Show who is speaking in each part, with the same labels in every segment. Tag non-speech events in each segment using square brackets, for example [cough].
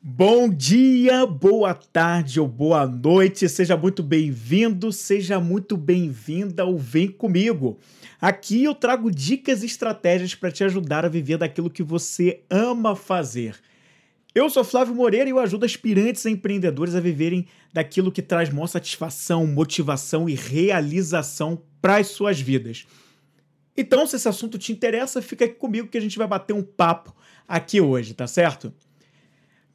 Speaker 1: Bom dia, boa tarde ou boa noite, seja muito bem-vindo, seja muito bem-vinda ao Vem Comigo. Aqui eu trago dicas e estratégias para te ajudar a viver daquilo que você ama fazer. Eu sou Flávio Moreira e eu ajudo aspirantes a empreendedores a viverem daquilo que traz maior satisfação, motivação e realização para as suas vidas. Então, se esse assunto te interessa, fica aqui comigo que a gente vai bater um papo aqui hoje, tá certo?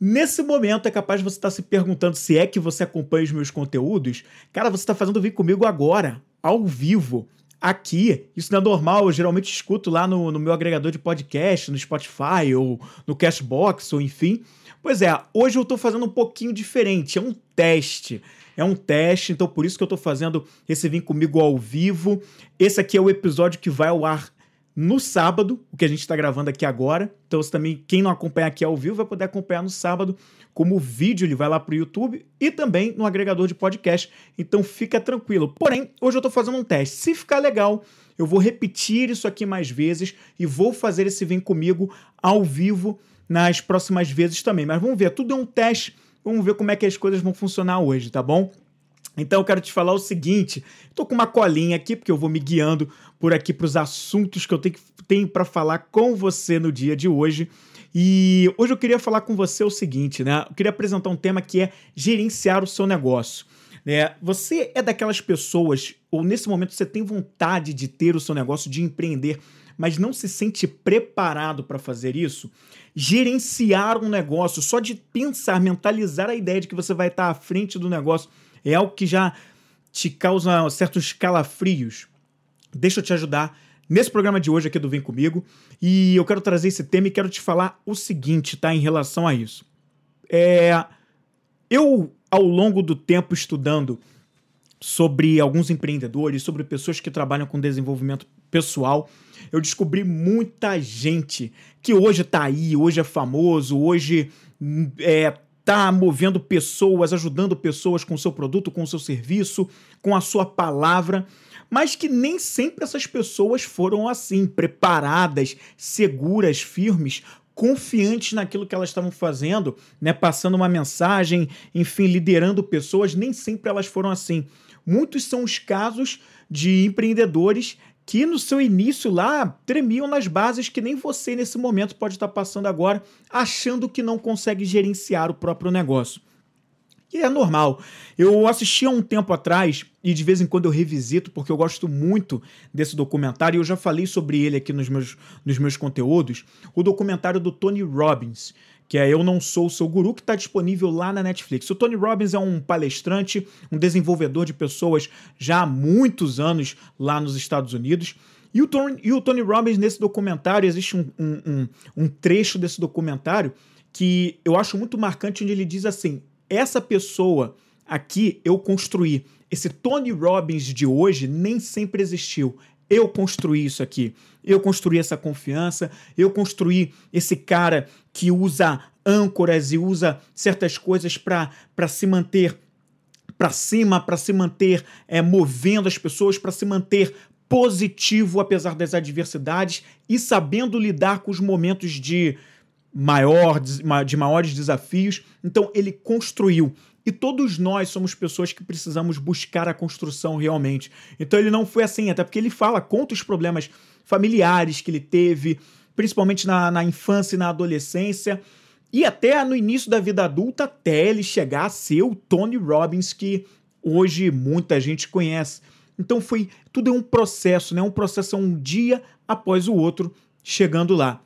Speaker 1: Nesse momento é capaz de você estar se perguntando se é que você acompanha os meus conteúdos. Cara, você está fazendo vir comigo agora, ao vivo, aqui. Isso não é normal, eu geralmente escuto lá no, no meu agregador de podcast, no Spotify ou no Cashbox, ou enfim. Pois é, hoje eu estou fazendo um pouquinho diferente, é um teste. É um teste, então por isso que eu estou fazendo esse Vim Comigo ao vivo. Esse aqui é o episódio que vai ao ar no sábado, o que a gente está gravando aqui agora. Então, você também, quem não acompanha aqui ao vivo, vai poder acompanhar no sábado, como vídeo, ele vai lá para o YouTube e também no agregador de podcast. Então, fica tranquilo. Porém, hoje eu estou fazendo um teste. Se ficar legal, eu vou repetir isso aqui mais vezes e vou fazer esse Vem Comigo ao vivo nas próximas vezes também. Mas vamos ver, tudo é um teste. Vamos ver como é que as coisas vão funcionar hoje, tá bom? Então eu quero te falar o seguinte: estou com uma colinha aqui, porque eu vou me guiando por aqui para os assuntos que eu tenho, tenho para falar com você no dia de hoje. E hoje eu queria falar com você o seguinte, né? Eu queria apresentar um tema que é gerenciar o seu negócio. né? você é daquelas pessoas, ou nesse momento você tem vontade de ter o seu negócio, de empreender, mas não se sente preparado para fazer isso? Gerenciar um negócio, só de pensar, mentalizar a ideia de que você vai estar à frente do negócio é algo que já te causa certos calafrios. Deixa eu te ajudar nesse programa de hoje aqui do Vem Comigo e eu quero trazer esse tema e quero te falar o seguinte, tá? Em relação a isso. É, eu, ao longo do tempo estudando sobre alguns empreendedores, sobre pessoas que trabalham com desenvolvimento pessoal, eu descobri muita gente que hoje está aí, hoje é famoso, hoje é, está movendo pessoas, ajudando pessoas com o seu produto, com o seu serviço, com a sua palavra, mas que nem sempre essas pessoas foram assim, preparadas, seguras, firmes, confiantes naquilo que elas estavam fazendo, né, passando uma mensagem, enfim, liderando pessoas, nem sempre elas foram assim. Muitos são os casos de empreendedores que no seu início lá tremiam nas bases que nem você nesse momento pode estar passando agora, achando que não consegue gerenciar o próprio negócio. E é normal. Eu assisti há um tempo atrás, e de vez em quando eu revisito, porque eu gosto muito desse documentário, e eu já falei sobre ele aqui nos meus, nos meus conteúdos, o documentário do Tony Robbins, que é Eu Não Sou o Seu Guru, que está disponível lá na Netflix. O Tony Robbins é um palestrante, um desenvolvedor de pessoas já há muitos anos lá nos Estados Unidos. E o Tony, e o Tony Robbins, nesse documentário, existe um, um, um, um trecho desse documentário que eu acho muito marcante, onde ele diz assim: essa pessoa aqui eu construí. Esse Tony Robbins de hoje nem sempre existiu. Eu construí isso aqui. Eu construí essa confiança. Eu construí esse cara que usa âncoras e usa certas coisas para se manter para cima, para se manter é, movendo as pessoas, para se manter positivo apesar das adversidades e sabendo lidar com os momentos de maior de maiores desafios. Então ele construiu e todos nós somos pessoas que precisamos buscar a construção realmente. Então ele não foi assim, até porque ele fala, conta os problemas familiares que ele teve, principalmente na, na infância e na adolescência, e até no início da vida adulta, até ele chegar a ser o Tony Robbins que hoje muita gente conhece. Então foi tudo é um processo, né? Um processo um dia após o outro chegando lá.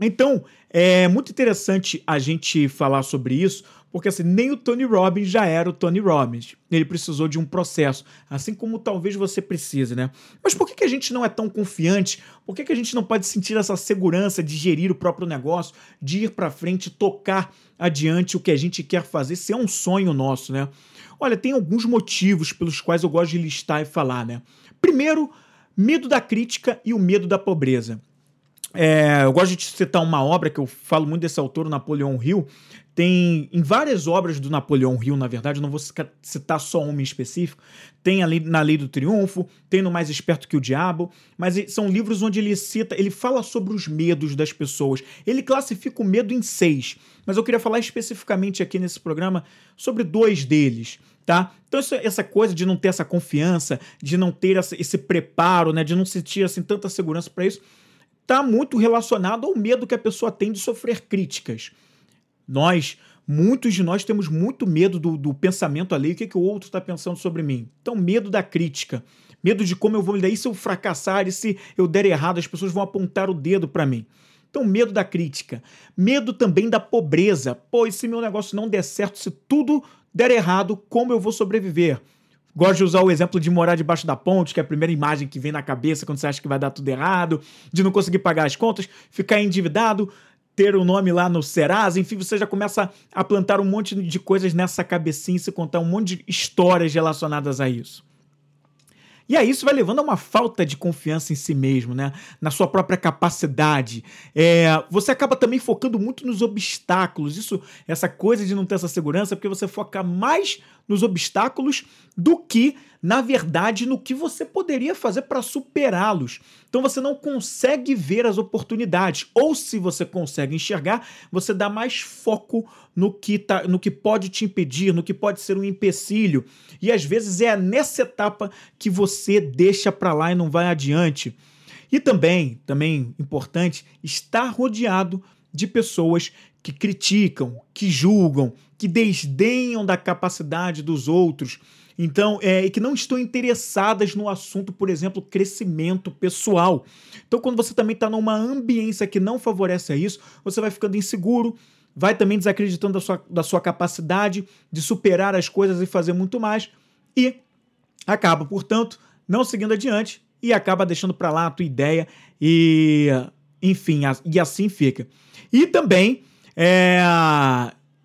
Speaker 1: Então, é muito interessante a gente falar sobre isso, porque assim, nem o Tony Robbins já era o Tony Robbins. Ele precisou de um processo, assim como talvez você precise, né? Mas por que, que a gente não é tão confiante? Por que, que a gente não pode sentir essa segurança de gerir o próprio negócio, de ir para frente, tocar adiante o que a gente quer fazer, se é um sonho nosso, né? Olha, tem alguns motivos pelos quais eu gosto de listar e falar, né? Primeiro, medo da crítica e o medo da pobreza. É, eu gosto de citar uma obra que eu falo muito desse autor, Napoleão Hill. Tem em várias obras do Napoleão Hill, na verdade, não vou citar só uma em específico. Tem ali na Lei do Triunfo, tem no Mais Esperto que o Diabo, mas são livros onde ele cita, ele fala sobre os medos das pessoas. Ele classifica o medo em seis, mas eu queria falar especificamente aqui nesse programa sobre dois deles. Tá? Então, isso, essa coisa de não ter essa confiança, de não ter essa, esse preparo, né, de não sentir assim, tanta segurança para isso, está muito relacionado ao medo que a pessoa tem de sofrer críticas. Nós, muitos de nós temos muito medo do, do pensamento alheio, o que, que o outro está pensando sobre mim. Então, medo da crítica, medo de como eu vou lidar, e se eu fracassar, e se eu der errado, as pessoas vão apontar o dedo para mim. Então, medo da crítica. Medo também da pobreza. Pô, e se meu negócio não der certo, se tudo der errado, como eu vou sobreviver? Gosto de usar o exemplo de morar debaixo da ponte, que é a primeira imagem que vem na cabeça quando você acha que vai dar tudo errado, de não conseguir pagar as contas, ficar endividado, ter o um nome lá no Serasa, enfim, você já começa a plantar um monte de coisas nessa cabecinha e se contar um monte de histórias relacionadas a isso. E aí isso vai levando a uma falta de confiança em si mesmo, né? Na sua própria capacidade. É, você acaba também focando muito nos obstáculos. Isso, essa coisa de não ter essa segurança, porque você foca mais nos obstáculos do que, na verdade, no que você poderia fazer para superá-los. Então você não consegue ver as oportunidades, ou se você consegue enxergar, você dá mais foco no que, tá, no que pode te impedir, no que pode ser um empecilho. E às vezes é nessa etapa que você deixa para lá e não vai adiante. E também, também importante, estar rodeado de pessoas que criticam, que julgam, que desdenham da capacidade dos outros. Então, é, e que não estão interessadas no assunto, por exemplo, crescimento pessoal. Então, quando você também está numa ambiência que não favorece a isso, você vai ficando inseguro, vai também desacreditando da sua, da sua capacidade de superar as coisas e fazer muito mais, e acaba, portanto, não seguindo adiante e acaba deixando para lá a tua ideia e, enfim, e assim fica. E também é,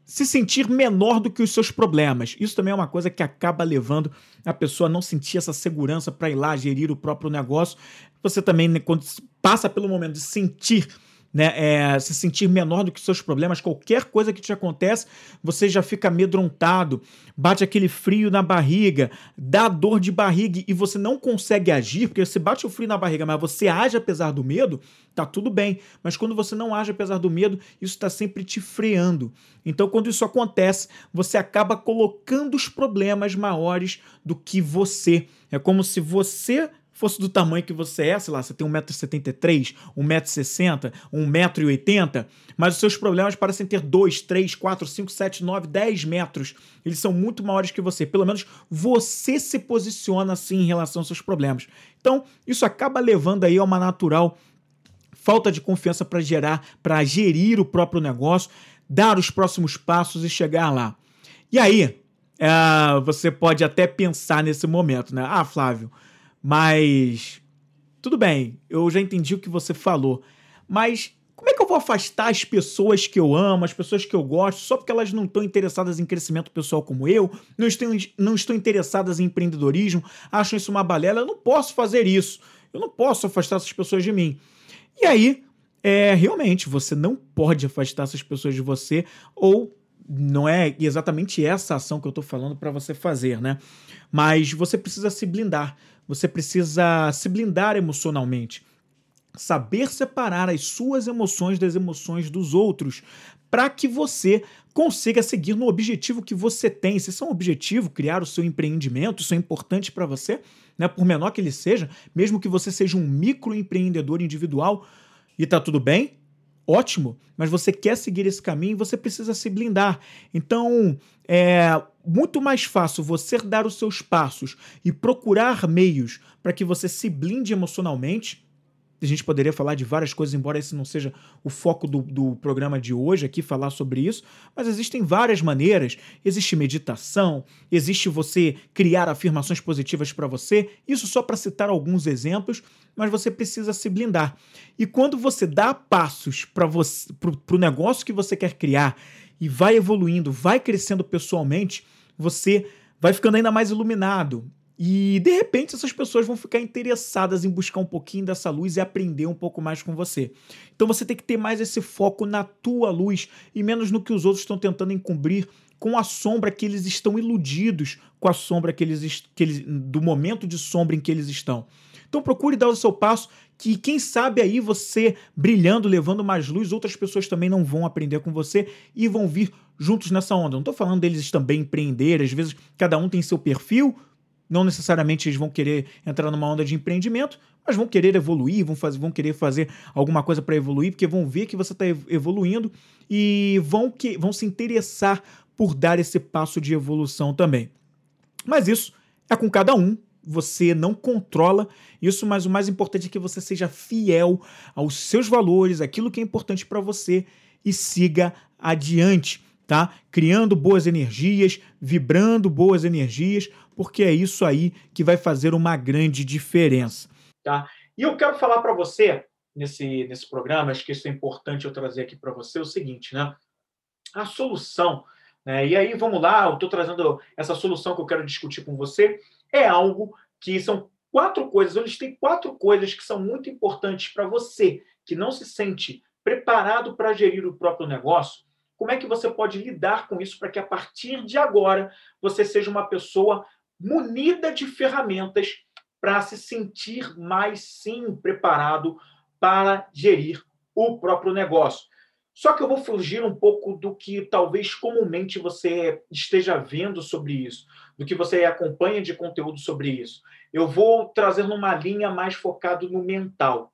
Speaker 1: se sentir menor do que os seus problemas. Isso também é uma coisa que acaba levando a pessoa a não sentir essa segurança para ir lá gerir o próprio negócio. Você também, né, quando passa pelo momento de sentir né, é, se sentir menor do que seus problemas, qualquer coisa que te acontece, você já fica amedrontado, bate aquele frio na barriga, dá dor de barriga e você não consegue agir, porque você bate o frio na barriga, mas você age apesar do medo, tá tudo bem. Mas quando você não age apesar do medo, isso está sempre te freando. Então, quando isso acontece, você acaba colocando os problemas maiores do que você. É como se você fosse do tamanho que você é, sei lá, você tem 1,73m, 1,60m, 1,80m, mas os seus problemas parecem ter 2, 3, 4, 5, 7, 9, 10 metros. Eles são muito maiores que você. Pelo menos você se posiciona assim em relação aos seus problemas. Então, isso acaba levando aí a uma natural falta de confiança para gerar, para gerir o próprio negócio, dar os próximos passos e chegar lá. E aí, é, você pode até pensar nesse momento, né? Ah, Flávio, mas tudo bem, eu já entendi o que você falou. Mas como é que eu vou afastar as pessoas que eu amo, as pessoas que eu gosto, só porque elas não estão interessadas em crescimento pessoal como eu, não estão, não estão interessadas em empreendedorismo, acham isso uma balela? Eu não posso fazer isso. Eu não posso afastar essas pessoas de mim. E aí, é, realmente, você não pode afastar essas pessoas de você, ou não é exatamente essa ação que eu estou falando para você fazer, né? Mas você precisa se blindar. Você precisa se blindar emocionalmente. Saber separar as suas emoções das emoções dos outros para que você consiga seguir no objetivo que você tem. Se isso é um objetivo, criar o seu empreendimento, isso é importante para você, né? por menor que ele seja, mesmo que você seja um microempreendedor individual e tá tudo bem, ótimo, mas você quer seguir esse caminho, você precisa se blindar. Então, é muito mais fácil você dar os seus passos e procurar meios para que você se blinde emocionalmente. A gente poderia falar de várias coisas, embora esse não seja o foco do, do programa de hoje aqui, falar sobre isso, mas existem várias maneiras. Existe meditação, existe você criar afirmações positivas para você, isso só para citar alguns exemplos, mas você precisa se blindar. E quando você dá passos para o negócio que você quer criar e vai evoluindo, vai crescendo pessoalmente, você vai ficando ainda mais iluminado. E de repente essas pessoas vão ficar interessadas em buscar um pouquinho dessa luz e aprender um pouco mais com você. Então você tem que ter mais esse foco na tua luz e menos no que os outros estão tentando encobrir com a sombra que eles estão iludidos com a sombra que eles, que eles do momento de sombra em que eles estão. Então procure dar o seu passo, que quem sabe aí você brilhando, levando mais luz, outras pessoas também não vão aprender com você e vão vir juntos nessa onda. Não estou falando deles também empreender, às vezes cada um tem seu perfil, não necessariamente eles vão querer entrar numa onda de empreendimento, mas vão querer evoluir, vão, fazer, vão querer fazer alguma coisa para evoluir, porque vão ver que você está evoluindo e vão, que, vão se interessar por dar esse passo de evolução também. Mas isso é com cada um, você não controla isso, mas o mais importante é que você seja fiel aos seus valores, aquilo que é importante para você e siga adiante tá? Criando boas energias, vibrando boas energias, porque é isso aí que vai fazer uma grande diferença, tá? E eu quero falar para você nesse nesse programa, acho que isso é importante eu trazer aqui para você é o seguinte, né? A solução, né? E aí vamos lá, eu estou trazendo essa solução que eu quero discutir com você é algo que são quatro coisas, eu listei quatro coisas que são muito importantes para você que não se sente preparado para gerir o próprio negócio como é que você pode lidar com isso para que a partir de agora você seja uma pessoa munida de ferramentas para se sentir mais sim preparado para gerir o próprio negócio. Só que eu vou fugir um pouco do que talvez comumente você esteja vendo sobre isso, do que você acompanha de conteúdo sobre isso. Eu vou trazer numa linha mais focado no mental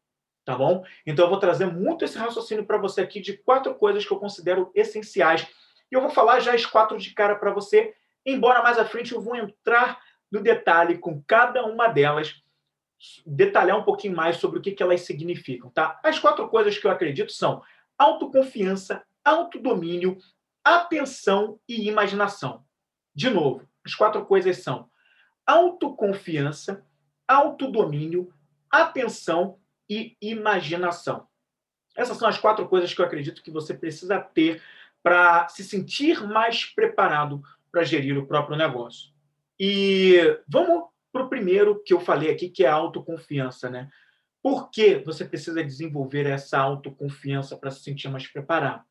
Speaker 1: tá bom? Então eu vou trazer muito esse raciocínio para você aqui de quatro coisas que eu considero essenciais. E eu vou falar já as quatro de cara para você, embora mais à frente eu vou entrar no detalhe com cada uma delas, detalhar um pouquinho mais sobre o que, que elas significam, tá? As quatro coisas que eu acredito são autoconfiança, autodomínio, atenção e imaginação. De novo, as quatro coisas são autoconfiança, autodomínio, atenção e imaginação. Essas são as quatro coisas que eu acredito que você precisa ter para se sentir mais preparado para gerir o próprio negócio. E vamos para o primeiro que eu falei aqui, que é a autoconfiança, né? Por que você precisa desenvolver essa autoconfiança para se sentir mais preparado?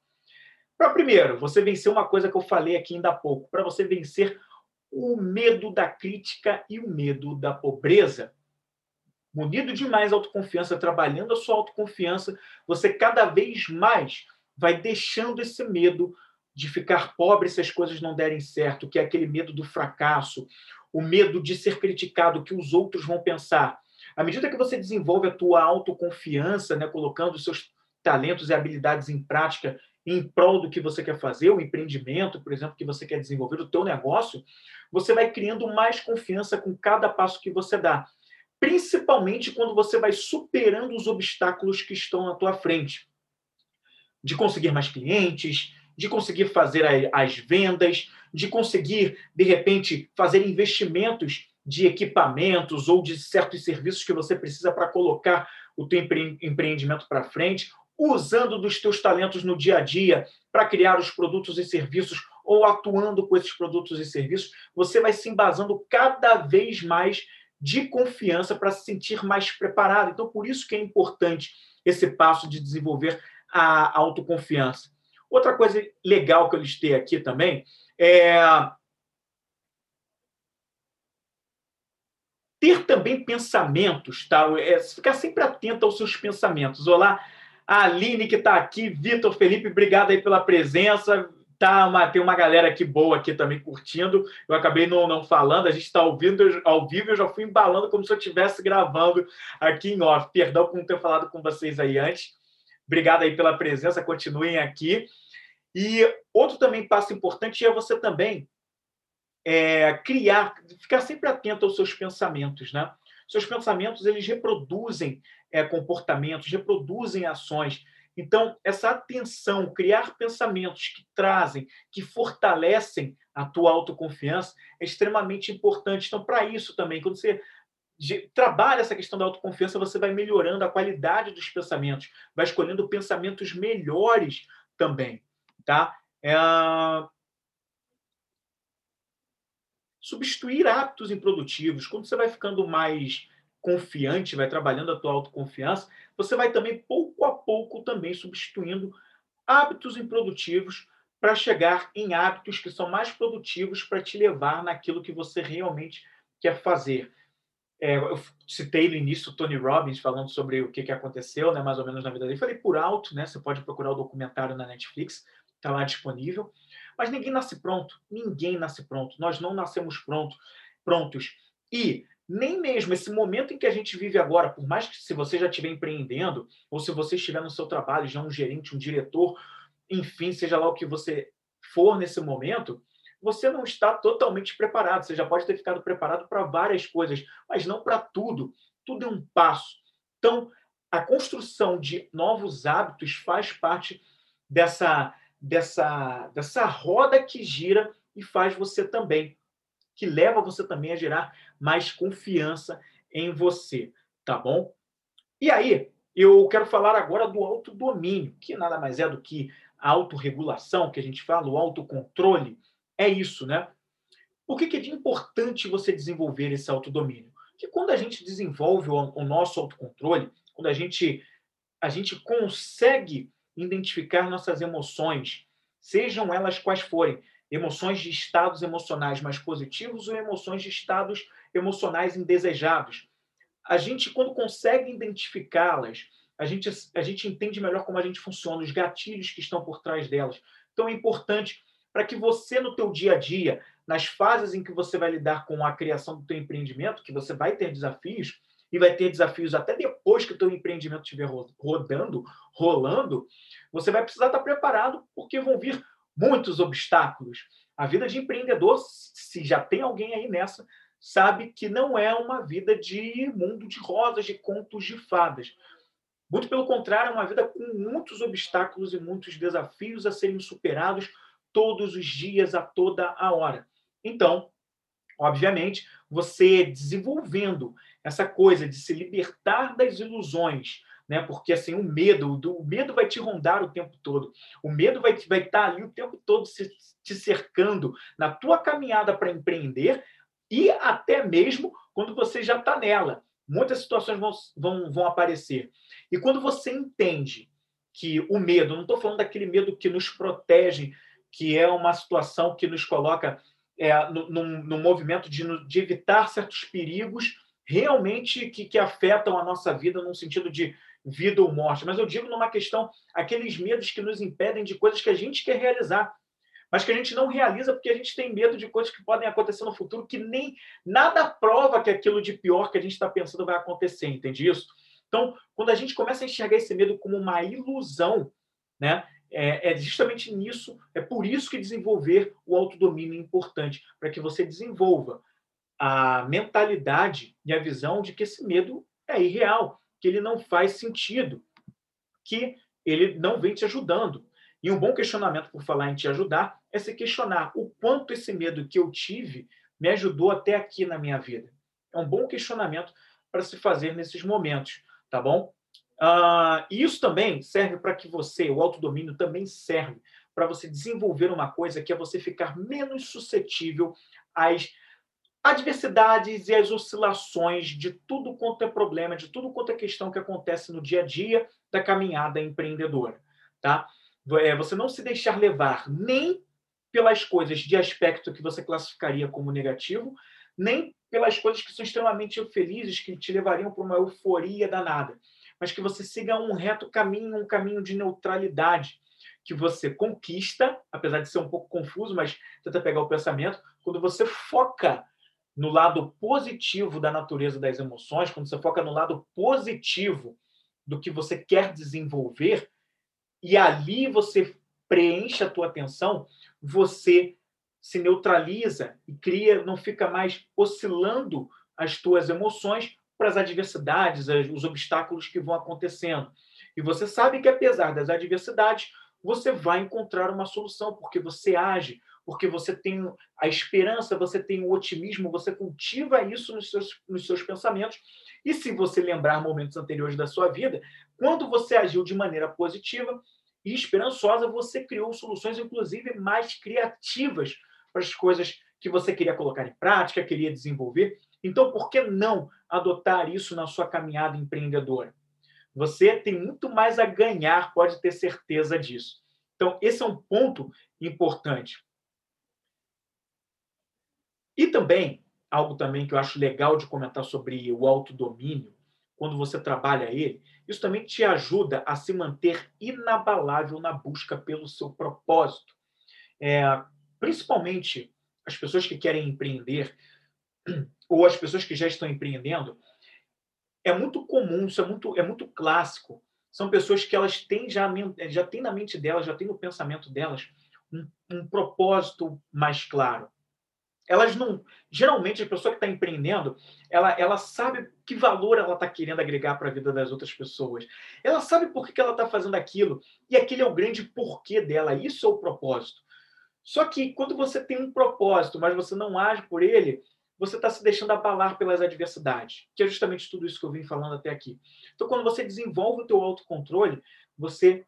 Speaker 1: Para primeiro, você vencer uma coisa que eu falei aqui ainda há pouco, para você vencer o medo da crítica e o medo da pobreza munido de mais autoconfiança, trabalhando a sua autoconfiança, você cada vez mais vai deixando esse medo de ficar pobre se as coisas não derem certo, que é aquele medo do fracasso, o medo de ser criticado, que os outros vão pensar. À medida que você desenvolve a tua autoconfiança, né, colocando os seus talentos e habilidades em prática em prol do que você quer fazer, o empreendimento, por exemplo, que você quer desenvolver, o teu negócio, você vai criando mais confiança com cada passo que você dá principalmente quando você vai superando os obstáculos que estão na tua frente. De conseguir mais clientes, de conseguir fazer as vendas, de conseguir, de repente, fazer investimentos de equipamentos ou de certos serviços que você precisa para colocar o teu empreendimento para frente, usando dos teus talentos no dia a dia para criar os produtos e serviços ou atuando com esses produtos e serviços, você vai se embasando cada vez mais de confiança para se sentir mais preparado. Então, por isso que é importante esse passo de desenvolver a autoconfiança. Outra coisa legal que eu listei aqui também é ter também pensamentos, tá? É ficar sempre atento aos seus pensamentos. Olá, a Aline que está aqui, Vitor, Felipe, obrigado aí pela presença tá uma, tem uma galera aqui boa aqui também curtindo. Eu acabei não, não falando, a gente está ouvindo ao vivo, eu já fui embalando como se eu estivesse gravando aqui em off. Perdão por não ter falado com vocês aí antes. Obrigado aí pela presença, continuem aqui. E outro também passo importante é você também é, criar, ficar sempre atento aos seus pensamentos, né? Seus pensamentos, eles reproduzem é, comportamentos, reproduzem ações. Então, essa atenção, criar pensamentos que trazem, que fortalecem a tua autoconfiança é extremamente importante. Então, para isso também, quando você trabalha essa questão da autoconfiança, você vai melhorando a qualidade dos pensamentos, vai escolhendo pensamentos melhores também, tá? É... substituir hábitos improdutivos. Quando você vai ficando mais confiante, vai trabalhando a tua autoconfiança, você vai também pouco a pouco também substituindo hábitos improdutivos para chegar em hábitos que são mais produtivos para te levar naquilo que você realmente quer fazer. É, eu citei no início o Tony Robbins falando sobre o que, que aconteceu, né, mais ou menos na vida dele. Falei por alto, né? Você pode procurar o documentário na Netflix, está lá disponível. Mas ninguém nasce pronto. Ninguém nasce pronto. Nós não nascemos pronto, prontos. E nem mesmo esse momento em que a gente vive agora, por mais que se você já estiver empreendendo, ou se você estiver no seu trabalho, já um gerente, um diretor, enfim, seja lá o que você for nesse momento, você não está totalmente preparado. Você já pode ter ficado preparado para várias coisas, mas não para tudo. Tudo é um passo. Então, a construção de novos hábitos faz parte dessa, dessa, dessa roda que gira e faz você também, que leva você também a gerar mais confiança em você, tá bom? E aí, eu quero falar agora do autodomínio, que nada mais é do que a autorregulação, que a gente fala, o autocontrole, é isso, né? Por que, é importante você desenvolver esse autodomínio? Porque quando a gente desenvolve o, o nosso autocontrole, quando a gente, a gente consegue identificar nossas emoções, sejam elas quais forem, emoções de estados emocionais mais positivos ou emoções de estados emocionais indesejados. A gente, quando consegue identificá-las, a gente, a gente entende melhor como a gente funciona, os gatilhos que estão por trás delas. Então é importante para que você, no teu dia a dia, nas fases em que você vai lidar com a criação do teu empreendimento, que você vai ter desafios, e vai ter desafios até depois que o teu empreendimento estiver rodando, rolando, você vai precisar estar preparado, porque vão vir muitos obstáculos. A vida de empreendedor, se já tem alguém aí nessa, sabe que não é uma vida de mundo de rosas, de contos de fadas. Muito pelo contrário, é uma vida com muitos obstáculos e muitos desafios a serem superados todos os dias, a toda a hora. Então, obviamente, você desenvolvendo essa coisa de se libertar das ilusões, né? Porque assim, o medo, o medo vai te rondar o tempo todo. O medo vai, vai estar ali o tempo todo se, te cercando na tua caminhada para empreender e até mesmo quando você já está nela. Muitas situações vão, vão, vão aparecer. E quando você entende que o medo, não estou falando daquele medo que nos protege, que é uma situação que nos coloca é, no, movimento de, de, evitar certos perigos realmente que, que afetam a nossa vida num sentido de vida ou morte. Mas eu digo numa questão, aqueles medos que nos impedem de coisas que a gente quer realizar, mas que a gente não realiza porque a gente tem medo de coisas que podem acontecer no futuro, que nem nada prova que aquilo de pior que a gente está pensando vai acontecer, entende isso? Então, quando a gente começa a enxergar esse medo como uma ilusão, né? É, é, justamente nisso, é por isso que desenvolver o autodomínio é importante, para que você desenvolva a mentalidade e a visão de que esse medo é irreal, que ele não faz sentido, que ele não vem te ajudando. E um bom questionamento, por falar em te ajudar, é se questionar o quanto esse medo que eu tive me ajudou até aqui na minha vida. É um bom questionamento para se fazer nesses momentos, tá bom? Uh, isso também serve para que você, o autodomínio também serve para você desenvolver uma coisa que é você ficar menos suscetível às adversidades e às oscilações de tudo quanto é problema, de tudo quanto é questão que acontece no dia a dia da caminhada empreendedora, tá? É você não se deixar levar nem pelas coisas de aspecto que você classificaria como negativo, nem pelas coisas que são extremamente felizes, que te levariam para uma euforia danada mas que você siga um reto caminho, um caminho de neutralidade, que você conquista, apesar de ser um pouco confuso, mas tenta pegar o pensamento, quando você foca no lado positivo da natureza das emoções, quando você foca no lado positivo do que você quer desenvolver, e ali você preenche a tua atenção, você se neutraliza e cria, não fica mais oscilando as tuas emoções, para as adversidades, os obstáculos que vão acontecendo. E você sabe que, apesar das adversidades, você vai encontrar uma solução, porque você age, porque você tem a esperança, você tem o otimismo, você cultiva isso nos seus, nos seus pensamentos. E se você lembrar momentos anteriores da sua vida, quando você agiu de maneira positiva e esperançosa, você criou soluções, inclusive, mais criativas para as coisas que você queria colocar em prática, queria desenvolver. Então, por que não adotar isso na sua caminhada empreendedora? Você tem muito mais a ganhar, pode ter certeza disso. Então, esse é um ponto importante. E também, algo também que eu acho legal de comentar sobre o autodomínio, quando você trabalha ele, isso também te ajuda a se manter inabalável na busca pelo seu propósito. É, principalmente as pessoas que querem empreender [clears throat] ou as pessoas que já estão empreendendo, é muito comum, isso é muito, é muito clássico. São pessoas que elas têm já, já têm na mente delas, já têm no pensamento delas um, um propósito mais claro elas não. Geralmente, a pessoa que está empreendendo, ela, ela sabe que valor ela está querendo agregar para a vida das outras pessoas. Ela sabe por que ela está fazendo aquilo. E aquele é o grande porquê dela. Isso é o propósito. Só que quando você tem um propósito, mas você não age por ele, você está se deixando abalar pelas adversidades, que é justamente tudo isso que eu vim falando até aqui. Então, quando você desenvolve o teu autocontrole, você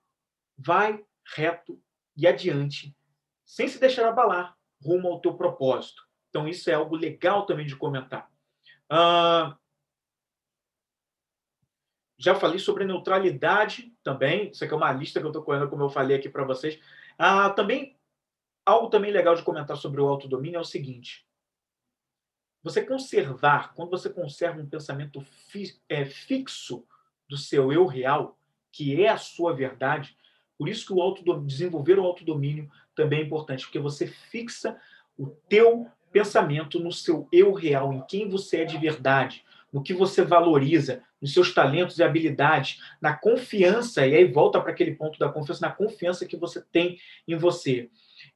Speaker 1: vai reto e adiante, sem se deixar abalar, rumo ao teu propósito. Então, isso é algo legal também de comentar. Já falei sobre neutralidade também. Isso aqui é uma lista que eu estou correndo, como eu falei aqui para vocês. Ah, também, algo também legal de comentar sobre o autodomínio é o seguinte. Você conservar, quando você conserva um pensamento fi, é, fixo do seu eu real, que é a sua verdade, por isso que o desenvolver o autodomínio também é importante, porque você fixa o teu pensamento no seu eu real, em quem você é de verdade, no que você valoriza, nos seus talentos e habilidades, na confiança, e aí volta para aquele ponto da confiança, na confiança que você tem em você.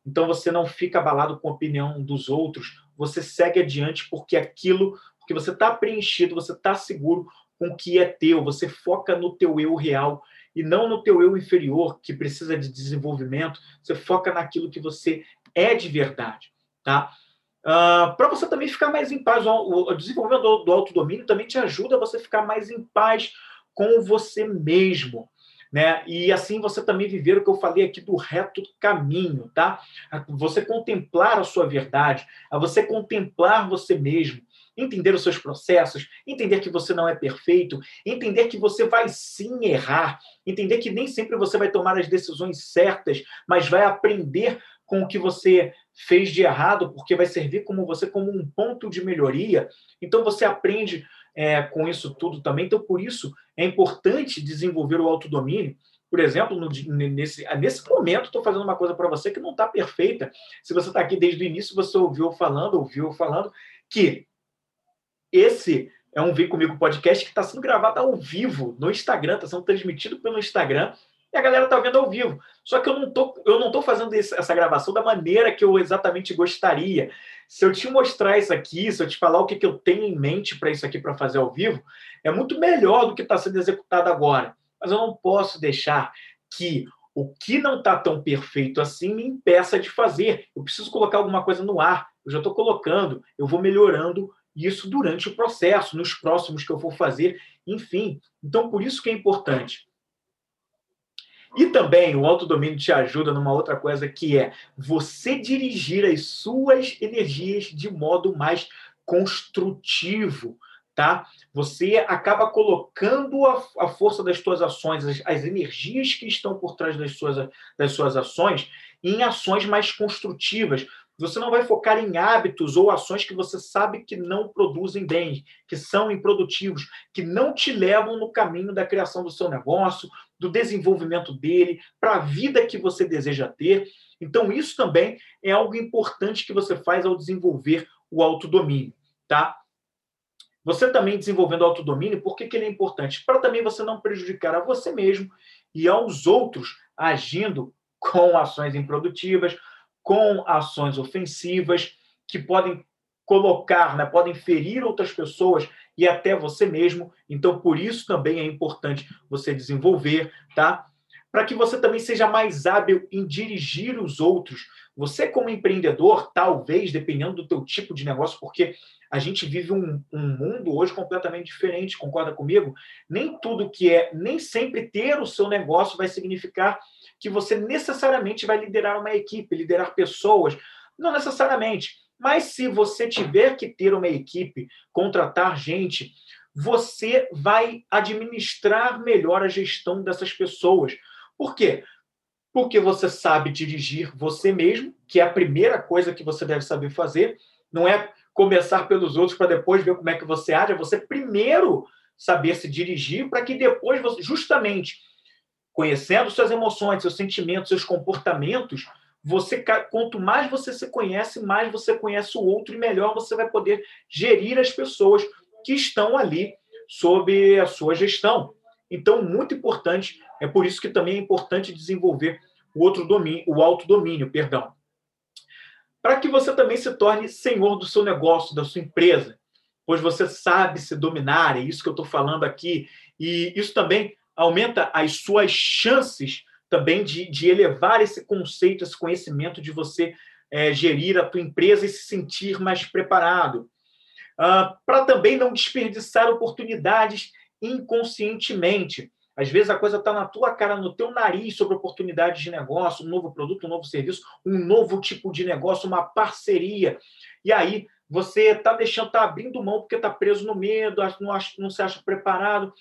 Speaker 1: Então você não fica abalado com a opinião dos outros, você segue adiante porque aquilo, porque você está preenchido, você está seguro com o que é teu, você foca no teu eu real e não no teu eu inferior que precisa de desenvolvimento, você foca naquilo que você é de verdade, tá? Uh, ah, para você também ficar mais em paz. O, o desenvolvimento do, do autodomínio também te ajuda a você ficar mais em paz com você mesmo. Né? E assim você também viver o que eu falei aqui do reto caminho, tá? Você contemplar a sua verdade, a você contemplar você mesmo, entender os seus processos, entender que você não é perfeito, entender que você vai sim errar, entender que nem sempre você vai tomar as decisões certas, mas vai aprender com o que você fez de errado, porque vai servir como você como um ponto de melhoria. Então você aprende é, com isso tudo também. Então por isso é importante desenvolver o autodomínio. Por exemplo, no, nesse, nesse momento, estou fazendo uma coisa para você que não está perfeita. Se você está aqui desde o início, você ouviu falando, ouviu falando que esse é um Vem Comigo podcast que está sendo gravado ao vivo no Instagram, está sendo transmitido pelo Instagram e a galera tá vendo ao vivo. Só que eu não tô, eu não tô fazendo essa gravação da maneira que eu exatamente gostaria. Se eu te mostrar isso aqui, se eu te falar o que, que eu tenho em mente para isso aqui para fazer ao vivo, é muito melhor do que está sendo executado agora. Mas eu não posso deixar que o que não está tão perfeito assim me impeça de fazer. Eu preciso colocar alguma coisa no ar. Eu já estou colocando, eu vou melhorando isso durante o processo, nos próximos que eu for fazer, enfim. Então, por isso que é importante e também o autodomínio te ajuda numa outra coisa que é você dirigir as suas energias de modo mais construtivo, tá? Você acaba colocando a, a força das suas ações, as, as, energias que estão por trás das suas, das suas ações, em ações mais construtivas. Você não vai focar em hábitos ou ações que você sabe que não produzem bem, que são improdutivos, que não te levam no caminho da criação do seu negócio, do desenvolvimento dele, para a vida que você deseja ter. Então, isso também é algo importante que você faz ao desenvolver o autodomínio, tá? Você também desenvolvendo autodomínio, por que, que ele é importante? Para também você não prejudicar a você mesmo e aos outros agindo com ações improdutivas, com ações ofensivas que podem colocar, né, podem ferir outras pessoas e até você mesmo. Então, por isso também é importante você desenvolver, tá? Para que você também seja mais hábil em dirigir os outros. Você, como empreendedor, talvez, dependendo do teu tipo de negócio, porque a gente vive um, um mundo hoje completamente diferente, concorda comigo? Nem tudo que é, nem sempre ter o seu negócio vai significar que você necessariamente vai liderar uma equipe, liderar pessoas. Não necessariamente Mas se você tiver que ter uma equipe, contratar gente, você vai administrar melhor a gestão dessas pessoas. Por quê? Porque você sabe dirigir você mesmo, que é a primeira coisa que você deve saber fazer. Não é começar pelos outros para depois ver como é que você age, é você primeiro saber se dirigir para que depois você, justamente, conhecendo suas emoções, seus sentimentos, seus comportamentos, você quanto mais você se conhece, mais você conhece o outro e melhor você vai poder gerir as pessoas que estão ali sob a sua gestão. Então, muito importante, é por isso que também é importante desenvolver o outro domínio, o autodomínio, perdão. Para que você também se torne senhor do seu negócio, da sua empresa, pois você sabe se dominar, é isso que eu estou falando aqui, e isso também aumenta as suas chances também de, de elevar esse conceito, esse conhecimento de você é, gerir a tua empresa e se sentir mais preparado. Uh, para também não desperdiçar oportunidades inconscientemente. Às vezes a coisa está na tua cara, no teu nariz sobre oportunidades de negócio, um novo produto, um novo serviço, um novo tipo de negócio, uma parceria. E aí você está deixando, está abrindo mão porque está preso no medo, não, acha, não se acha preparado.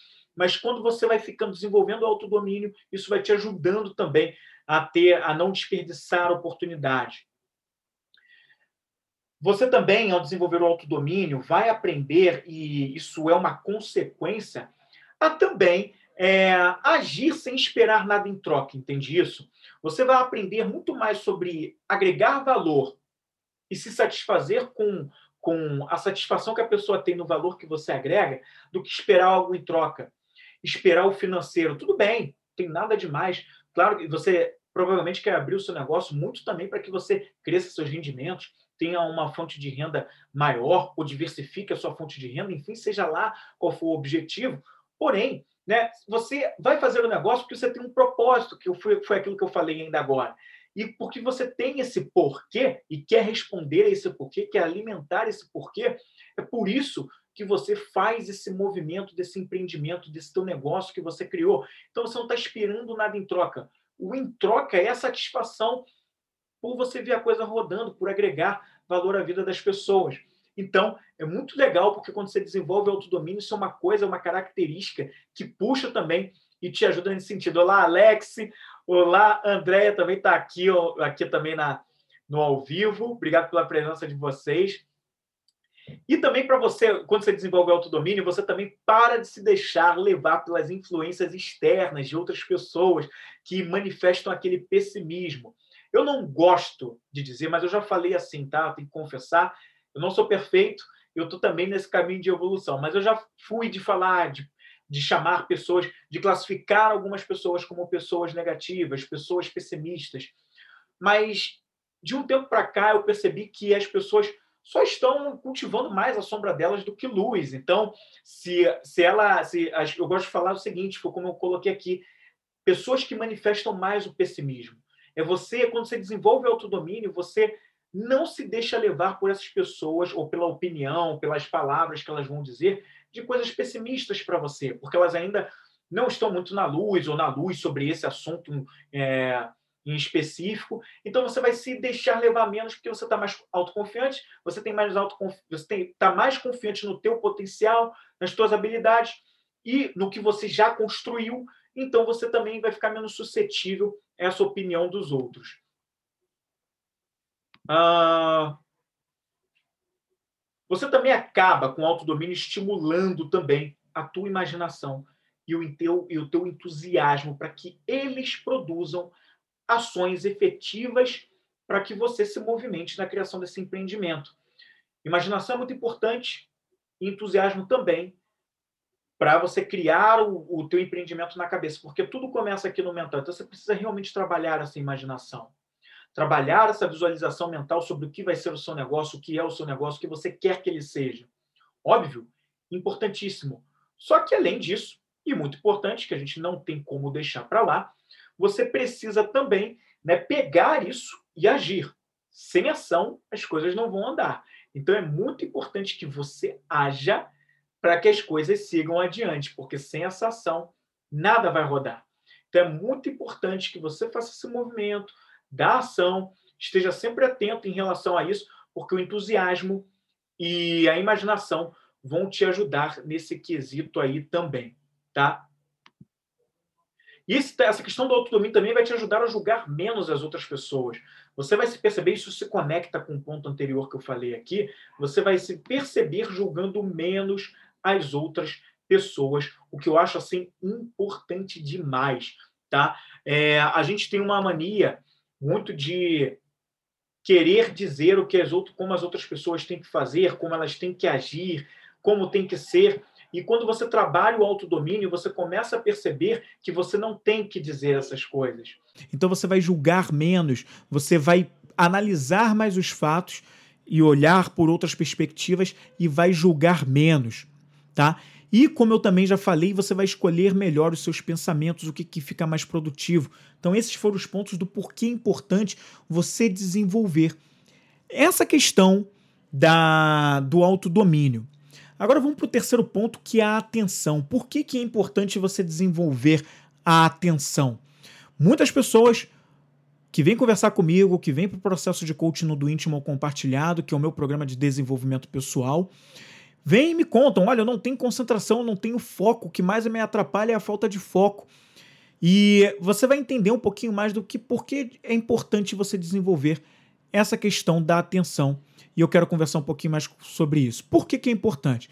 Speaker 1: Mas quando você vai ficando desenvolvendo o autodomínio, isso vai te ajudando também a ter, a não desperdiçar oportunidade. Você também, ao desenvolver o autodomínio, vai aprender, e isso é uma consequência, a também é, agir sem esperar nada em troca, entende isso? Você vai aprender muito mais sobre agregar valor e se satisfazer com, com a satisfação que a pessoa tem no valor que você agrega do que esperar algo em troca. Esperar o financeiro. Tudo bem, tem nada demais. Claro que você provavelmente quer abrir o seu negócio muito também para que você cresça seus rendimentos, tenha uma fonte de renda maior ou diversifique a sua fonte de renda, enfim, seja lá qual for o objetivo. Porém, né, você vai fazer o negócio porque você tem um propósito, que foi, foi aquilo que eu falei ainda agora. E porque você tem esse porquê e quer responder a esse porquê, quer alimentar esse porquê, é por isso que você faz esse movimento desse empreendimento, desse teu negócio que você criou. Então você não está esperando nada em troca. O em troca é a satisfação por você ver a coisa rodando, por agregar valor à vida das pessoas. Então, é muito legal, porque quando você desenvolve autodomínio, isso é uma coisa, uma característica que puxa também e te ajuda nesse sentido. Olá, Alex. Olá, Andréia também está aqui, aqui também na, no ao vivo. Obrigado pela presença de vocês. E também para você, quando você desenvolve autodomínio, você também para de se deixar levar pelas influências externas de outras pessoas que manifestam aquele pessimismo. Eu não gosto de dizer, mas eu já falei assim, tá? Tenho que confessar, eu não sou perfeito, eu estou também nesse caminho de evolução, mas eu já fui de falar, de, de chamar pessoas, de classificar algumas pessoas como pessoas negativas, pessoas pessimistas. Mas de um tempo para cá eu percebi que as pessoas só estão cultivando mais a sombra delas do que luz. Então, se, se ela. Se, eu gosto de falar o seguinte, foi como eu coloquei aqui: pessoas que manifestam mais o pessimismo. É você, quando você desenvolve autodomínio, você não se deixa levar por essas pessoas ou pela opinião, pelas palavras que elas vão dizer de coisas pessimistas para você, porque elas ainda não estão muito na luz ou na luz sobre esse assunto é, em específico. Então você vai se deixar levar menos porque você está mais autoconfiante, você tem mais autoconfi você está mais confiante no teu potencial, nas tuas habilidades e no que você já construiu. Então você também vai ficar menos suscetível a essa opinião dos outros. Ah, você também acaba com o autodomínio estimulando também a tua imaginação e o teu, e o teu entusiasmo para que eles produzam ações efetivas para que você se movimente na criação desse empreendimento. Imaginação é muito importante, entusiasmo também, para você criar o, o teu empreendimento na cabeça, porque tudo começa aqui no mental. Então você precisa realmente trabalhar essa imaginação. Trabalhar essa visualização mental sobre o que vai ser o seu negócio, o que é o seu negócio, o que você quer que ele seja. Óbvio, importantíssimo. Só que além disso, e muito importante, que a gente não tem como deixar para lá, você precisa também né, pegar isso e agir. Sem ação, as coisas não vão andar. Então é muito importante que você haja para que as coisas sigam adiante, porque sem essa ação, nada vai rodar. Então é muito importante que você faça esse movimento da ação, esteja sempre atento em relação a isso, porque o entusiasmo e a imaginação vão te ajudar nesse quesito aí também, tá? E essa questão do autodomínio também vai te ajudar a julgar menos as outras pessoas. Você vai se perceber, isso se conecta com o ponto anterior que eu falei aqui, você vai se perceber julgando menos as outras pessoas, o que eu acho assim importante demais, tá? É, a gente tem uma mania muito de querer dizer o que as outras, como as outras pessoas têm que fazer, como elas têm que agir, como tem que ser. E quando você trabalha o autodomínio, você começa a perceber que você não tem que dizer essas coisas.
Speaker 2: Então você vai julgar menos, você vai analisar mais os fatos e olhar por outras perspectivas e vai julgar menos, tá? E como eu também já falei, você vai escolher melhor os seus pensamentos, o que, que fica mais produtivo. Então esses foram os pontos do porquê é importante você desenvolver essa questão da do autodomínio. Agora vamos para o terceiro ponto, que é a atenção. Por que, que é importante você desenvolver a atenção? Muitas pessoas que vêm conversar comigo, que vêm para o processo de coaching do íntimo compartilhado, que é o meu programa de desenvolvimento pessoal, vêm e me contam: olha, eu não tenho concentração, eu não tenho foco, o que mais me atrapalha é a falta de foco. E você vai entender um pouquinho mais do que por que é importante você desenvolver essa questão da atenção e eu quero conversar um pouquinho mais sobre isso. Por que, que é importante?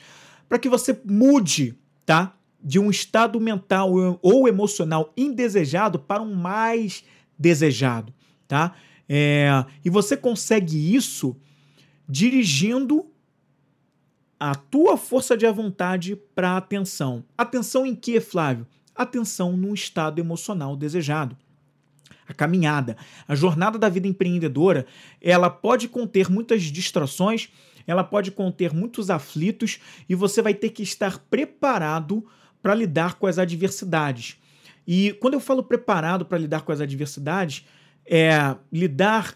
Speaker 2: Para que você mude, tá? De um estado mental ou emocional indesejado para um mais desejado, tá? É, e você consegue isso dirigindo a tua força de vontade para a atenção. Atenção em que, Flávio? Atenção num estado emocional desejado a caminhada, a jornada da vida empreendedora, ela pode conter muitas distrações, ela pode conter muitos aflitos e você vai ter que estar preparado para lidar com as adversidades. E quando eu falo preparado para lidar com as adversidades, é lidar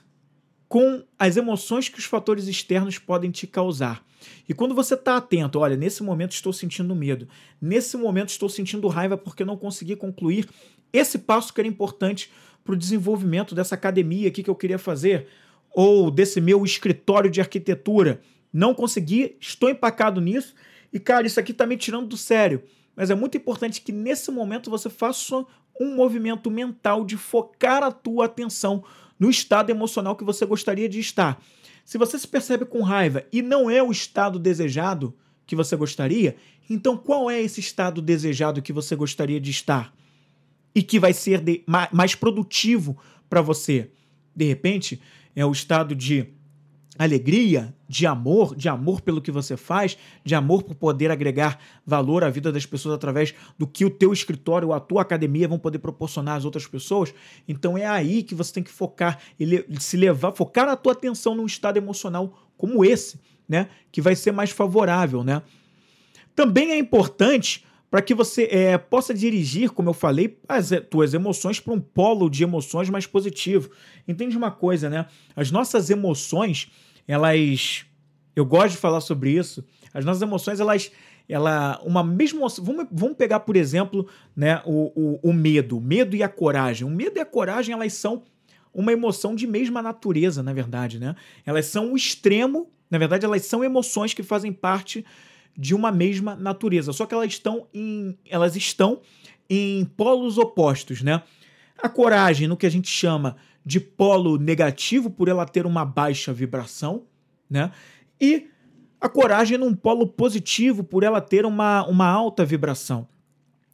Speaker 2: com as emoções que os fatores externos podem te causar. E quando você está atento, olha, nesse momento estou sentindo medo, nesse momento estou sentindo raiva porque não consegui concluir esse passo que era importante para o desenvolvimento dessa academia aqui que eu queria fazer, ou desse meu escritório de arquitetura. Não consegui, estou empacado nisso, e cara, isso aqui está me tirando do sério. Mas é muito importante que nesse momento você faça um movimento mental de focar a tua atenção no estado emocional que você gostaria de estar. Se você se percebe com raiva e não é o estado desejado que você gostaria, então qual é esse estado desejado que você gostaria de estar? E que vai ser de, mais produtivo para você. De repente, é o estado de alegria, de amor, de amor pelo que você faz, de amor por poder agregar valor à vida das pessoas através do que o teu escritório ou a tua academia vão poder proporcionar às outras pessoas. Então é aí que você tem que focar, ele se levar, focar a tua atenção num estado emocional como esse, né, que vai ser mais favorável, né? Também é importante para que você é, possa dirigir, como eu falei, as tuas emoções para um polo de emoções mais positivo. Entende uma coisa, né? As nossas emoções, elas. Eu gosto de falar sobre isso. As nossas emoções, elas. Ela, uma mesma. Vamos, vamos pegar, por exemplo, né, o, o, o medo. O medo e a coragem. O medo e a coragem, elas são uma emoção de mesma natureza, na verdade, né? Elas são o extremo, na verdade, elas são emoções que fazem parte de uma mesma natureza, só que elas estão em, elas estão em polos opostos, né? A coragem, no que a gente chama de polo negativo, por ela ter uma baixa vibração, né? E a coragem num polo positivo, por ela ter uma, uma alta vibração.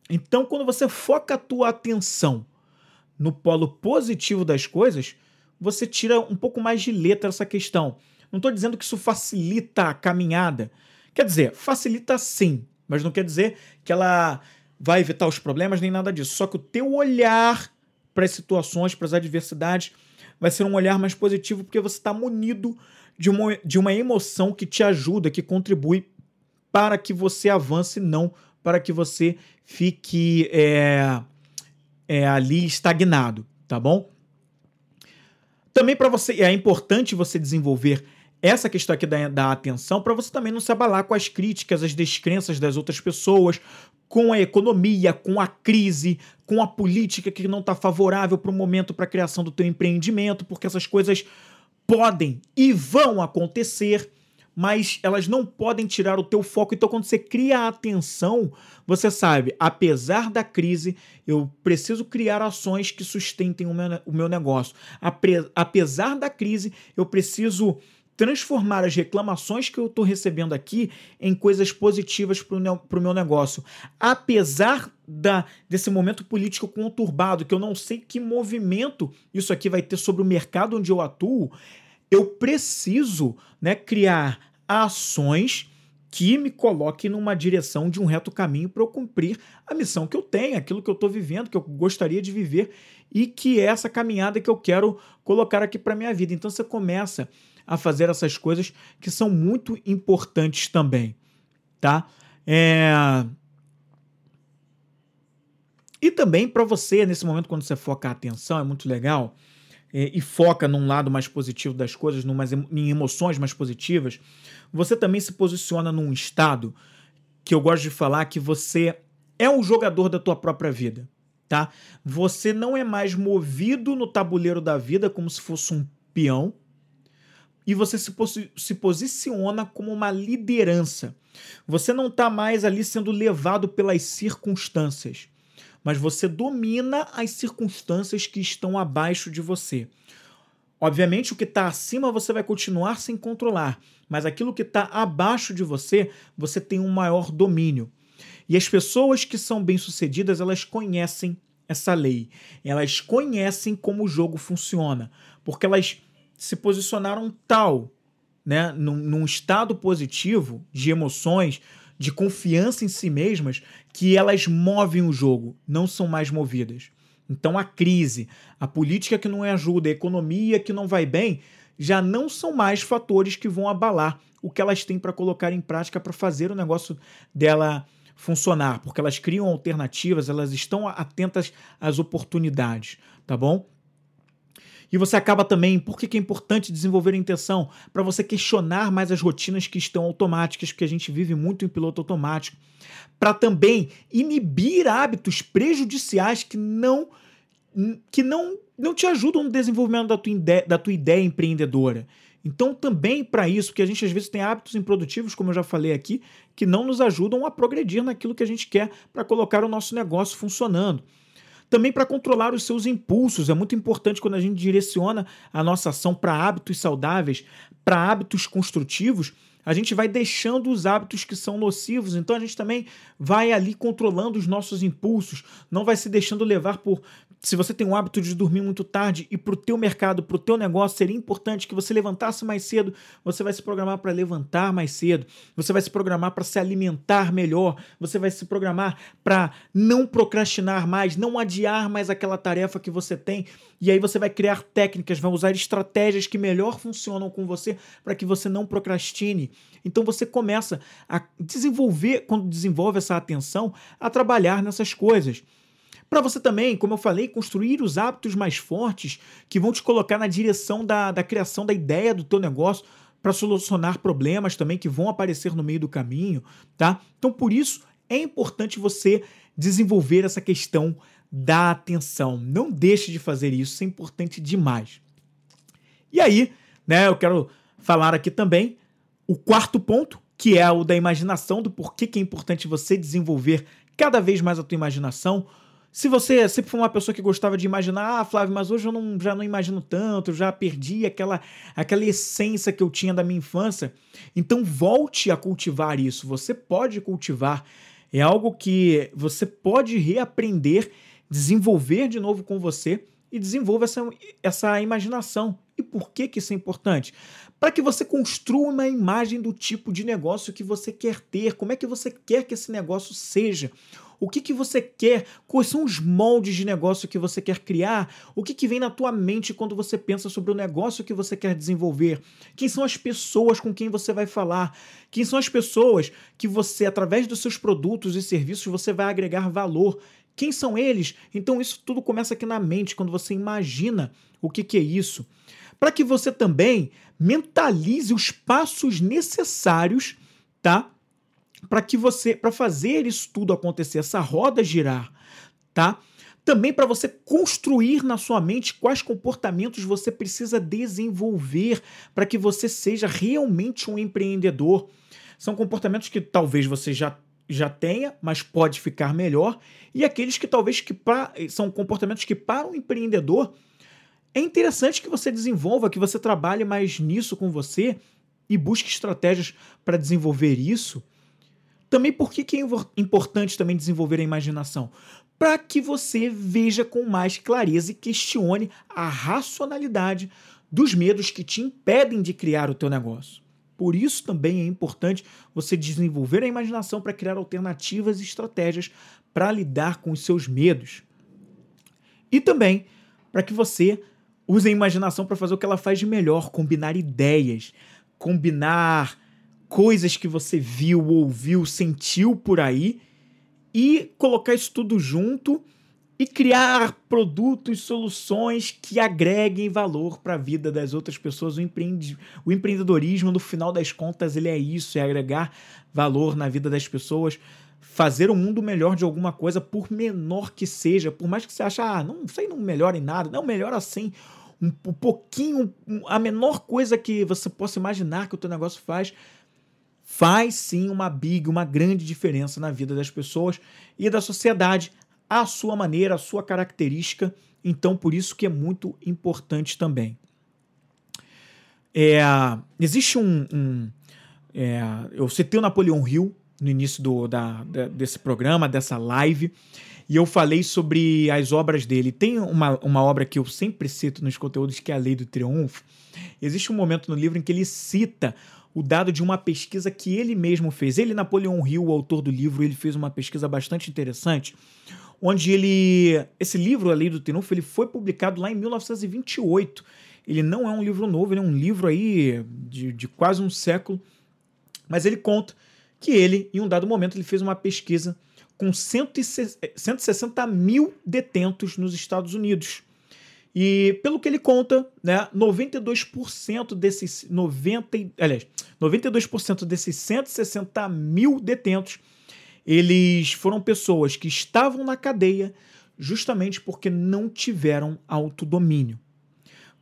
Speaker 2: Então, quando você foca a tua atenção no polo positivo das coisas, você tira um pouco mais de letra essa questão. Não estou dizendo que isso facilita a caminhada, Quer dizer, facilita sim, mas não quer dizer que ela vai evitar os problemas nem nada disso. Só que o teu olhar para as situações, para as adversidades, vai ser um olhar mais positivo porque você está munido de uma, de uma emoção que te ajuda, que contribui para que você avance, não para que você fique é, é, ali estagnado, tá bom? Também para você é importante você desenvolver essa questão aqui da, da atenção para você também não se abalar com as críticas, as descrenças das outras pessoas, com a economia, com a crise, com a política que não está favorável para o momento para a criação do teu empreendimento, porque essas coisas podem e vão acontecer, mas elas não podem tirar o teu foco. Então, quando você cria a atenção, você sabe, apesar da crise, eu preciso criar ações que sustentem o meu, o meu negócio. Apesar da crise, eu preciso transformar as reclamações que eu estou recebendo aqui em coisas positivas para o meu negócio. Apesar da, desse momento político conturbado, que eu não sei que movimento isso aqui vai ter sobre o mercado onde eu atuo, eu preciso né, criar ações que me coloquem numa direção de um reto caminho para eu cumprir a missão que eu tenho, aquilo que eu estou vivendo, que eu gostaria de viver e que é essa caminhada que eu quero colocar aqui para minha vida. Então você começa a fazer essas coisas que são muito importantes também, tá? É... E também para você, nesse momento, quando você foca a atenção, é muito legal, é, e foca num lado mais positivo das coisas, numas, em emoções mais positivas, você também se posiciona num estado que eu gosto de falar que você é um jogador da tua própria vida, tá? Você não é mais movido no tabuleiro da vida como se fosse um peão, e você se, posi se posiciona como uma liderança. Você não está mais ali sendo levado pelas circunstâncias, mas você domina as circunstâncias que estão abaixo de você. Obviamente, o que está acima você vai continuar sem controlar, mas aquilo que está abaixo de você, você tem um maior domínio. E as pessoas que são bem-sucedidas, elas conhecem essa lei. Elas conhecem como o jogo funciona, porque elas se posicionaram tal, né, num, num estado positivo de emoções, de confiança em si mesmas, que elas movem o jogo, não são mais movidas. Então a crise, a política que não ajuda, a economia que não vai bem, já não são mais fatores que vão abalar o que elas têm para colocar em prática para fazer o negócio dela funcionar, porque elas criam alternativas, elas estão atentas às oportunidades, tá bom? E você acaba também, por que é importante desenvolver a intenção? Para você questionar mais as rotinas que estão automáticas, porque a gente vive muito em piloto automático. Para também inibir hábitos prejudiciais que não que não, não te ajudam no desenvolvimento da tua, ideia, da tua ideia empreendedora. Então, também para isso, porque a gente às vezes tem hábitos improdutivos, como eu já falei aqui, que não nos ajudam a progredir naquilo que a gente quer para colocar o nosso negócio funcionando. Também para controlar os seus impulsos. É muito importante quando a gente direciona a nossa ação para hábitos saudáveis, para hábitos construtivos, a gente vai deixando os hábitos que são nocivos, então a gente também vai ali controlando os nossos impulsos, não vai se deixando levar por se você tem o hábito de dormir muito tarde e para o teu mercado, para o teu negócio, seria importante que você levantasse mais cedo, você vai se programar para levantar mais cedo, você vai se programar para se alimentar melhor, você vai se programar para não procrastinar mais, não adiar mais aquela tarefa que você tem, e aí você vai criar técnicas, vai usar estratégias que melhor funcionam com você para que você não procrastine. Então você começa a desenvolver, quando desenvolve essa atenção, a trabalhar nessas coisas. Para você também, como eu falei, construir os hábitos mais fortes que vão te colocar na direção da, da criação da ideia do teu negócio para solucionar problemas também que vão aparecer no meio do caminho, tá? Então, por isso, é importante você desenvolver essa questão da atenção. Não deixe de fazer isso, isso é importante demais. E aí, né, eu quero falar aqui também o quarto ponto, que é o da imaginação, do porquê que é importante você desenvolver cada vez mais a tua imaginação, se você sempre foi uma pessoa que gostava de imaginar, ah, Flávio, mas hoje eu não, já não imagino tanto, já perdi aquela, aquela essência que eu tinha da minha infância, então volte a cultivar isso. Você pode cultivar. É algo que você pode reaprender, desenvolver de novo com você e desenvolva essa, essa imaginação. E por que, que isso é importante? Para que você construa uma imagem do tipo de negócio que você quer ter, como é que você quer que esse negócio seja o que, que você quer, quais são os moldes de negócio que você quer criar, o que, que vem na tua mente quando você pensa sobre o negócio que você quer desenvolver, quem são as pessoas com quem você vai falar, quem são as pessoas que você, através dos seus produtos e serviços, você vai agregar valor. Quem são eles? Então, isso tudo começa aqui na mente, quando você imagina o que, que é isso. Para que você também mentalize os passos necessários, tá? Para que você, para fazer isso tudo acontecer, essa roda girar, tá? também para você construir na sua mente quais comportamentos você precisa desenvolver para que você seja realmente um empreendedor. São comportamentos que talvez você já, já tenha, mas pode ficar melhor, e aqueles que talvez que pra, são comportamentos que para um empreendedor é interessante que você desenvolva, que você trabalhe mais nisso com você e busque estratégias para desenvolver isso. Também por que é importante também desenvolver a imaginação? para que você veja com mais clareza e questione a racionalidade dos medos que te impedem de criar o teu negócio. Por isso também é importante você desenvolver a imaginação para criar alternativas e estratégias para lidar com os seus medos. E também para que você use a imaginação para fazer o que ela faz de melhor, combinar ideias, combinar coisas que você viu, ouviu, sentiu por aí e colocar isso tudo junto e criar produtos, soluções que agreguem valor para a vida das outras pessoas. O, empreende, o empreendedorismo, no final das contas, ele é isso, é agregar valor na vida das pessoas, fazer o um mundo melhor de alguma coisa, por menor que seja, por mais que você ache, ah, não sei, não melhora em nada, não melhora assim, um, pouquinho, a menor coisa que você possa imaginar que o teu negócio faz, faz sim uma big, uma grande diferença na vida das pessoas e da sociedade, à sua maneira, à sua característica. Então, por isso que é muito importante também. É, existe um. um é, eu citei o Napoleão Hill no início do, da, da, desse programa, dessa live, e eu falei sobre as obras dele. Tem uma, uma obra que eu sempre cito nos conteúdos, que é a Lei do Triunfo. Existe um momento no livro em que ele cita o dado de uma pesquisa que ele mesmo fez. Ele, Napoleão Hill, o autor do livro, ele fez uma pesquisa bastante interessante, onde ele. Esse livro, A Lei do Triunfo, ele foi publicado lá em 1928. Ele não é um livro novo, ele é um livro aí de, de quase um século. Mas ele conta que ele, em um dado momento, ele fez uma pesquisa com 160 mil detentos nos Estados Unidos. E pelo que ele conta, né, 92% desses 90, aliás, 92% desses 160 mil detentos, eles foram pessoas que estavam na cadeia justamente porque não tiveram autodomínio.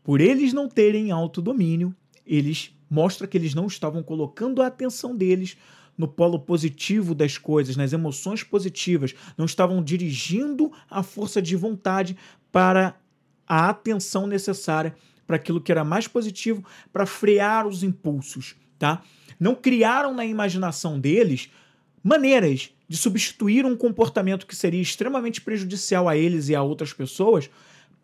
Speaker 2: Por eles não terem autodomínio, eles mostra que eles não estavam colocando a atenção deles no polo positivo das coisas, nas emoções positivas, não estavam dirigindo a força de vontade para a atenção necessária para aquilo que era mais positivo, para frear os impulsos, tá? Não criaram na imaginação deles maneiras de substituir um comportamento que seria extremamente prejudicial a eles e a outras pessoas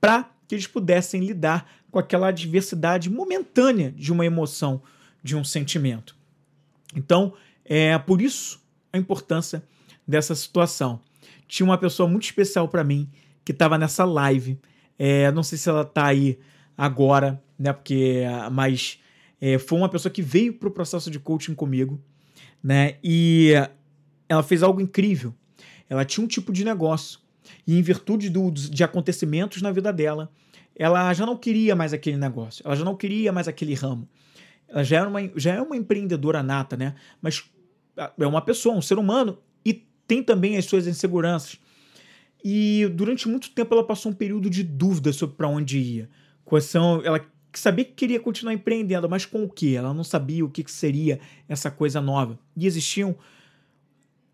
Speaker 2: para que eles pudessem lidar com aquela adversidade momentânea de uma emoção, de um sentimento. Então, é por isso a importância dessa situação. Tinha uma pessoa muito especial para mim que estava nessa live é, não sei se ela tá aí agora, né? Porque, mas é, foi uma pessoa que veio pro processo de coaching comigo, né? E ela fez algo incrível. Ela tinha um tipo de negócio e em virtude do, de acontecimentos na vida dela, ela já não queria mais aquele negócio, ela já não queria mais aquele ramo. Ela já, era uma, já é uma empreendedora nata, né? Mas é uma pessoa, um ser humano e tem também as suas inseguranças. E durante muito tempo ela passou um período de dúvida sobre para onde ia. Ela sabia que queria continuar empreendendo, mas com o que? Ela não sabia o que seria essa coisa nova. E existiam,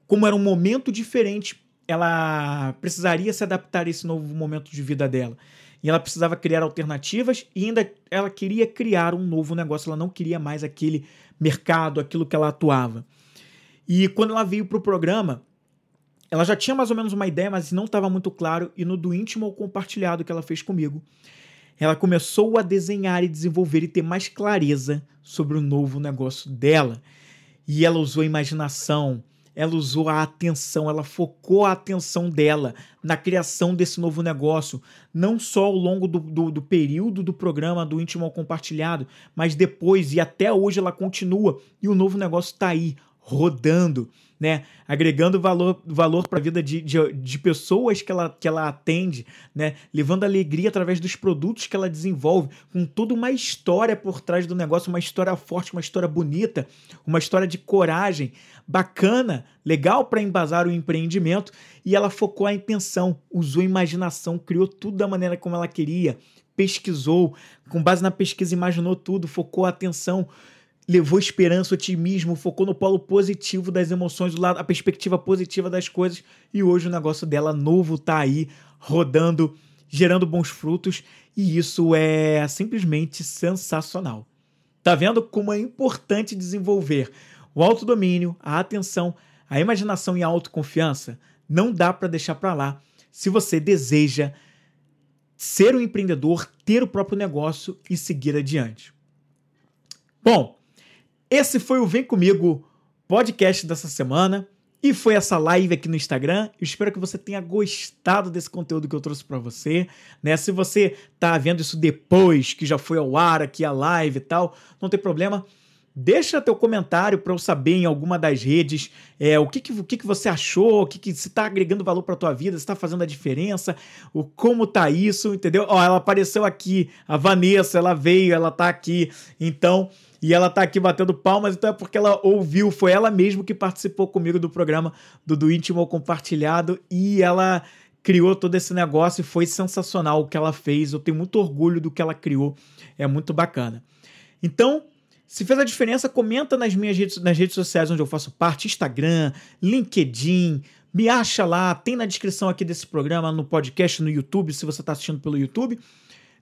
Speaker 2: como era um momento diferente, ela precisaria se adaptar a esse novo momento de vida dela. E ela precisava criar alternativas e ainda ela queria criar um novo negócio. Ela não queria mais aquele mercado, aquilo que ela atuava. E quando ela veio para o programa, ela já tinha mais ou menos uma ideia, mas não estava muito claro, e no do íntimo ou compartilhado que ela fez comigo, ela começou a desenhar e desenvolver e ter mais clareza sobre o novo negócio dela. E ela usou a imaginação, ela usou a atenção, ela focou a atenção dela na criação desse novo negócio, não só ao longo do, do, do período do programa do íntimo ao compartilhado, mas depois e até hoje ela continua e o novo negócio está aí, rodando, né? Agregando valor, valor para a vida de, de, de, pessoas que ela, que ela atende, né? Levando alegria através dos produtos que ela desenvolve, com toda uma história por trás do negócio, uma história forte, uma história bonita, uma história de coragem, bacana, legal para embasar o empreendimento. E ela focou a intenção, usou a imaginação, criou tudo da maneira como ela queria, pesquisou, com base na pesquisa, imaginou tudo, focou a atenção levou esperança, otimismo, focou no polo positivo das emoções, do lado, a perspectiva positiva das coisas. E hoje o negócio dela novo tá aí, rodando, gerando bons frutos. E isso é simplesmente sensacional. Tá vendo como é importante desenvolver o autodomínio, a atenção, a imaginação e a autoconfiança? Não dá para deixar para lá se você deseja ser um empreendedor, ter o próprio negócio e seguir adiante. Bom, esse foi o Vem Comigo podcast dessa semana. E foi essa live aqui no Instagram. Eu espero que você tenha gostado desse conteúdo que eu trouxe para você. Né? Se você tá vendo isso depois, que já foi ao ar aqui a live e tal, não tem problema. Deixa teu comentário para eu saber em alguma das redes é, o, que, que, o que, que você achou, o que, que se está agregando valor para tua vida, se está fazendo a diferença, o como tá isso, entendeu? Ó, ela apareceu aqui, a Vanessa, ela veio, ela tá aqui. Então, e ela tá aqui batendo palmas, então é porque ela ouviu, foi ela mesma que participou comigo do programa do, do Íntimo Compartilhado e ela criou todo esse negócio e foi sensacional o que ela fez. Eu tenho muito orgulho do que ela criou, é muito bacana. Então, se fez a diferença, comenta nas minhas redes, nas redes sociais onde eu faço parte, Instagram, LinkedIn, me acha lá, tem na descrição aqui desse programa, no podcast, no YouTube, se você está assistindo pelo YouTube.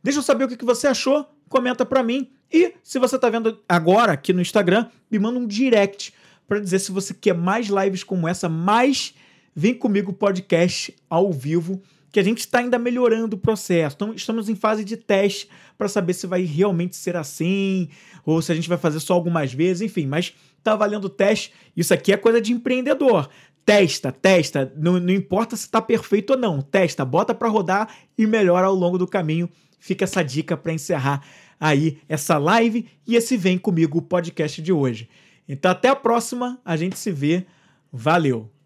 Speaker 2: Deixa eu saber o que você achou, comenta para mim. E se você está vendo agora aqui no Instagram, me manda um direct para dizer se você quer mais lives como essa, mais Vem Comigo podcast ao vivo, que a gente está ainda melhorando o processo. Então, estamos em fase de teste para saber se vai realmente ser assim, ou se a gente vai fazer só algumas vezes, enfim, mas tá valendo o teste. Isso aqui é coisa de empreendedor. Testa, testa, não, não importa se está perfeito ou não, testa, bota para rodar e melhora ao longo do caminho Fica essa dica para encerrar aí essa live e esse Vem Comigo podcast de hoje. Então até a próxima, a gente se vê. Valeu!